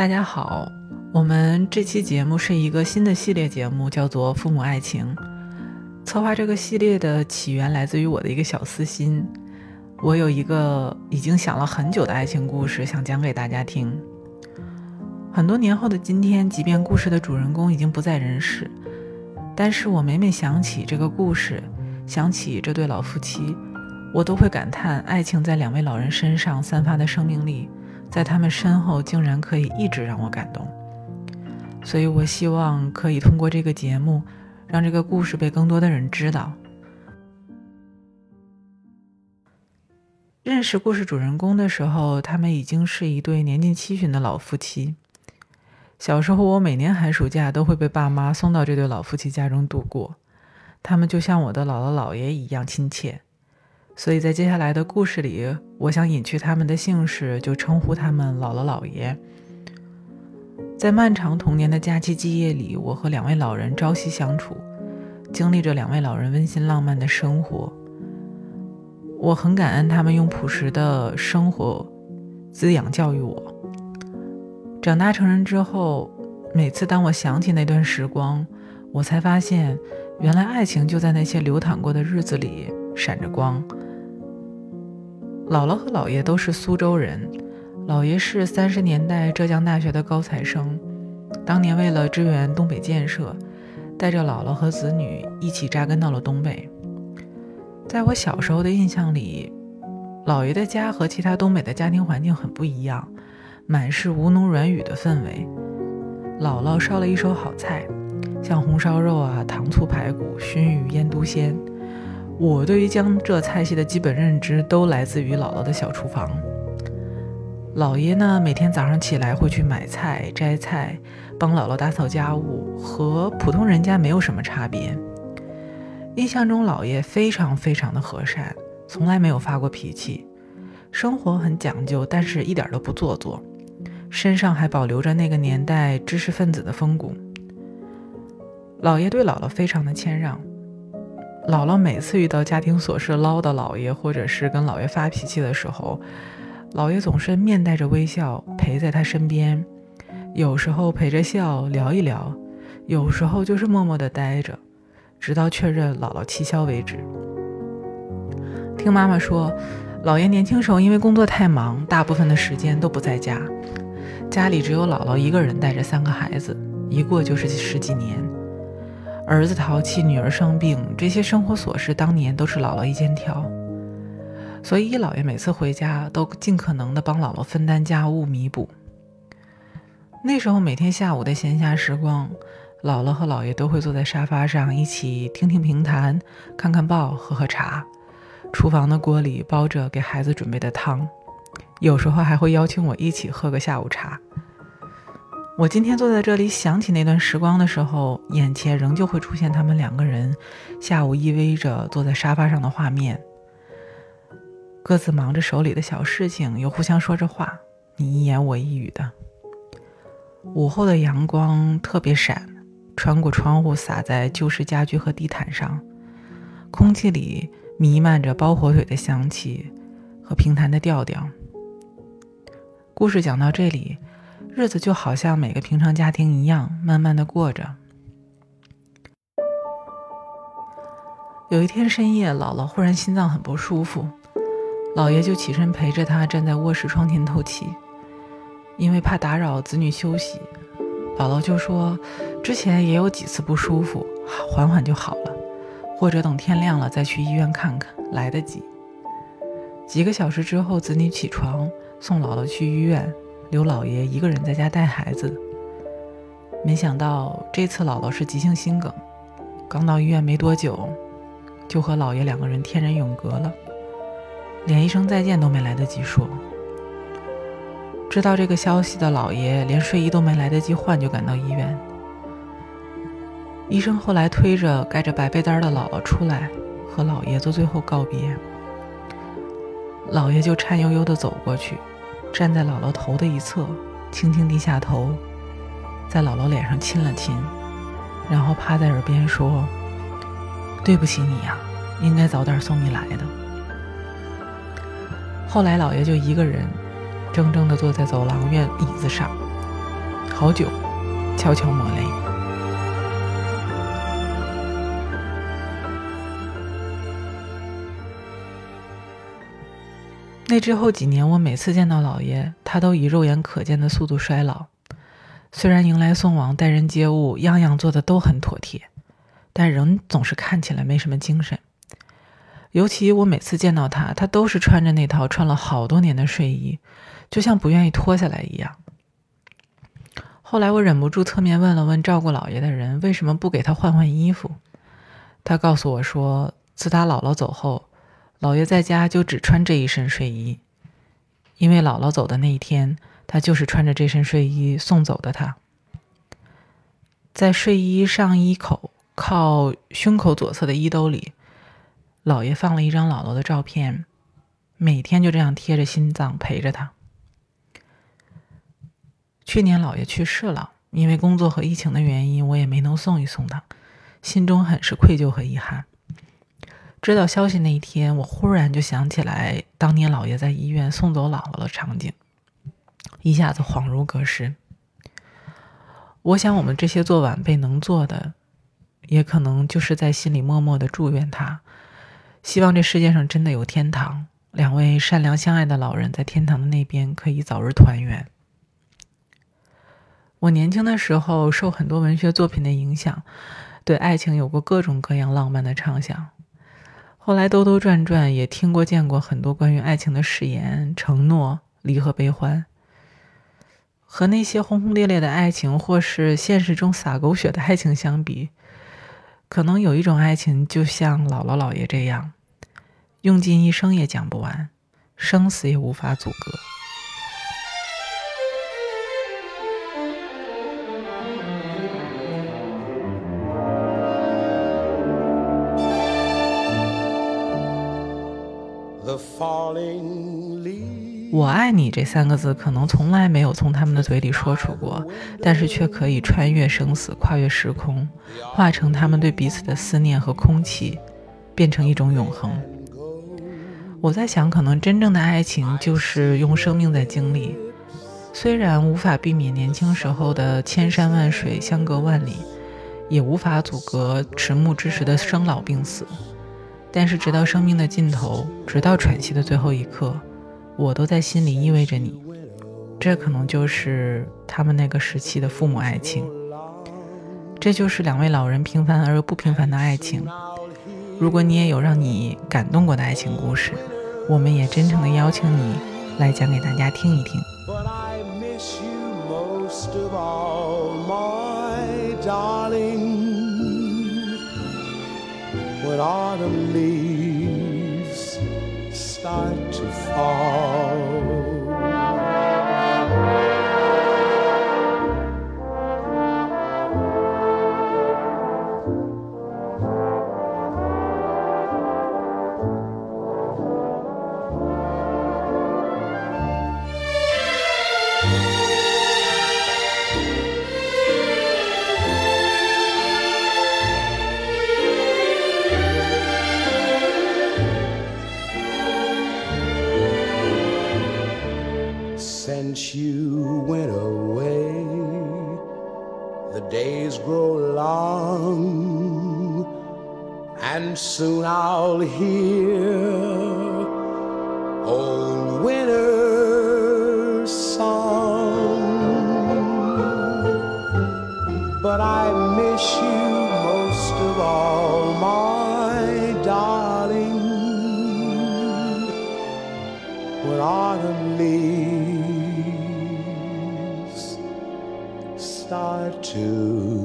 大家好，我们这期节目是一个新的系列节目，叫做《父母爱情》。策划这个系列的起源来自于我的一个小私心，我有一个已经想了很久的爱情故事，想讲给大家听。很多年后的今天，即便故事的主人公已经不在人世，但是我每每想起这个故事，想起这对老夫妻，我都会感叹爱情在两位老人身上散发的生命力。在他们身后，竟然可以一直让我感动，所以我希望可以通过这个节目，让这个故事被更多的人知道。认识故事主人公的时候，他们已经是一对年近七旬的老夫妻。小时候，我每年寒暑假都会被爸妈送到这对老夫妻家中度过，他们就像我的姥姥姥爷一样亲切。所以在接下来的故事里，我想隐去他们的姓氏，就称呼他们姥姥姥爷。在漫长童年的假期季夜里，我和两位老人朝夕相处，经历着两位老人温馨浪漫的生活。我很感恩他们用朴实的生活滋养教育我。长大成人之后，每次当我想起那段时光，我才发现，原来爱情就在那些流淌过的日子里闪着光。姥姥和姥爷都是苏州人，姥爷是三十年代浙江大学的高材生，当年为了支援东北建设，带着姥姥和子女一起扎根到了东北。在我小时候的印象里，姥爷的家和其他东北的家庭环境很不一样，满是吴侬软语的氛围。姥姥烧了一手好菜，像红烧肉啊、糖醋排骨、熏鱼、腌笃鲜。我对于江浙菜系的基本认知都来自于姥姥的小厨房。姥爷呢，每天早上起来会去买菜、摘菜，帮姥姥打扫家务，和普通人家没有什么差别。印象中，姥爷非常非常的和善，从来没有发过脾气，生活很讲究，但是一点都不做作，身上还保留着那个年代知识分子的风骨。姥爷对姥姥非常的谦让。姥姥每次遇到家庭琐事唠叨姥爷，或者是跟姥爷发脾气的时候，姥爷总是面带着微笑陪在他身边，有时候陪着笑聊一聊，有时候就是默默地待着，直到确认姥姥气消为止。听妈妈说，姥爷年轻时候因为工作太忙，大部分的时间都不在家，家里只有姥姥一个人带着三个孩子，一过就是十几年。儿子淘气，女儿生病，这些生活琐事当年都是姥姥一肩挑，所以姥爷每次回家都尽可能的帮姥姥分担家务，弥补。那时候每天下午的闲暇时光，姥姥和姥爷都会坐在沙发上一起听听评弹，看看报，喝喝茶。厨房的锅里煲着给孩子准备的汤，有时候还会邀请我一起喝个下午茶。我今天坐在这里，想起那段时光的时候，眼前仍旧会出现他们两个人下午依偎着坐在沙发上的画面，各自忙着手里的小事情，又互相说着话，你一言我一语的。午后的阳光特别闪，穿过窗户洒在旧式家具和地毯上，空气里弥漫着包火腿的香气和平潭的调调。故事讲到这里。日子就好像每个平常家庭一样，慢慢的过着。有一天深夜，姥姥忽然心脏很不舒服，姥爷就起身陪着她站在卧室窗前透气。因为怕打扰子女休息，姥姥就说：“之前也有几次不舒服，缓缓就好了，或者等天亮了再去医院看看，来得及。”几个小时之后，子女起床送姥姥去医院。刘老爷一个人在家带孩子，没想到这次姥姥是急性心梗，刚到医院没多久，就和老爷两个人天人永隔了，连一声再见都没来得及说。知道这个消息的老爷连睡衣都没来得及换就赶到医院，医生后来推着盖着白被单的姥姥出来，和老爷做最后告别，老爷就颤悠悠地走过去。站在姥姥头的一侧，轻轻低下头，在姥姥脸上亲了亲，然后趴在耳边说：“对不起你呀，应该早点送你来的。”后来，姥爷就一个人怔怔地坐在走廊院椅子上，好久，悄悄抹泪。那之后几年，我每次见到老爷，他都以肉眼可见的速度衰老。虽然迎来送往、待人接物，样样做的都很妥帖，但仍总是看起来没什么精神。尤其我每次见到他，他都是穿着那套穿了好多年的睡衣，就像不愿意脱下来一样。后来我忍不住侧面问了问照顾老爷的人，为什么不给他换换衣服？他告诉我说，自他姥姥走后。老爷在家就只穿这一身睡衣，因为姥姥走的那一天，他就是穿着这身睡衣送走的。他在睡衣上衣口靠胸口左侧的衣兜里，老爷放了一张姥姥的照片，每天就这样贴着心脏陪着他。去年姥爷去世了，因为工作和疫情的原因，我也没能送一送他，心中很是愧疚和遗憾。知道消息那一天，我忽然就想起来当年姥爷在医院送走姥姥的场景，一下子恍如隔世。我想，我们这些做晚辈能做的，也可能就是在心里默默的祝愿他，希望这世界上真的有天堂，两位善良相爱的老人在天堂的那边可以早日团圆。我年轻的时候受很多文学作品的影响，对爱情有过各种各样浪漫的畅想。后来兜兜转转，也听过见过很多关于爱情的誓言、承诺、离合、悲欢。和那些轰轰烈烈的爱情，或是现实中洒狗血的爱情相比，可能有一种爱情，就像姥姥姥爷这样，用尽一生也讲不完，生死也无法阻隔。我爱你这三个字，可能从来没有从他们的嘴里说出过，但是却可以穿越生死，跨越时空，化成他们对彼此的思念和空气，变成一种永恒。我在想，可能真正的爱情就是用生命在经历，虽然无法避免年轻时候的千山万水相隔万里，也无法阻隔迟暮之时的生老病死。但是，直到生命的尽头，直到喘息的最后一刻，我都在心里依偎着你。这可能就是他们那个时期的父母爱情。这就是两位老人平凡而又不平凡的爱情。如果你也有让你感动过的爱情故事，我们也真诚的邀请你来讲给大家听一听。when autumn leaves start to fall. Since you went away. The days grow long, and soon I'll hear old winter's song. But I miss you most of all, my darling. When autumn leaves to